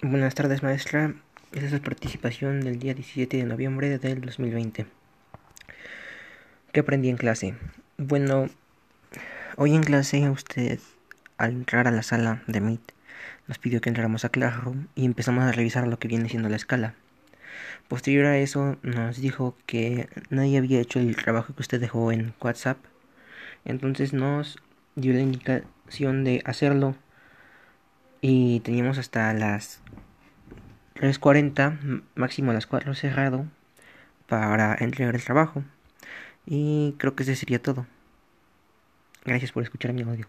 Buenas tardes, maestra. Esta es la participación del día 17 de noviembre del 2020. ¿Qué aprendí en clase? Bueno, hoy en clase usted, al entrar a la sala de Meet, nos pidió que entráramos a Classroom y empezamos a revisar lo que viene siendo la escala. Posterior a eso, nos dijo que nadie había hecho el trabajo que usted dejó en WhatsApp. Entonces nos dio la indicación de hacerlo y teníamos hasta las 3.40, máximo a las 4 cerrado, para entregar el trabajo. Y creo que ese sería todo. Gracias por escuchar mi audio.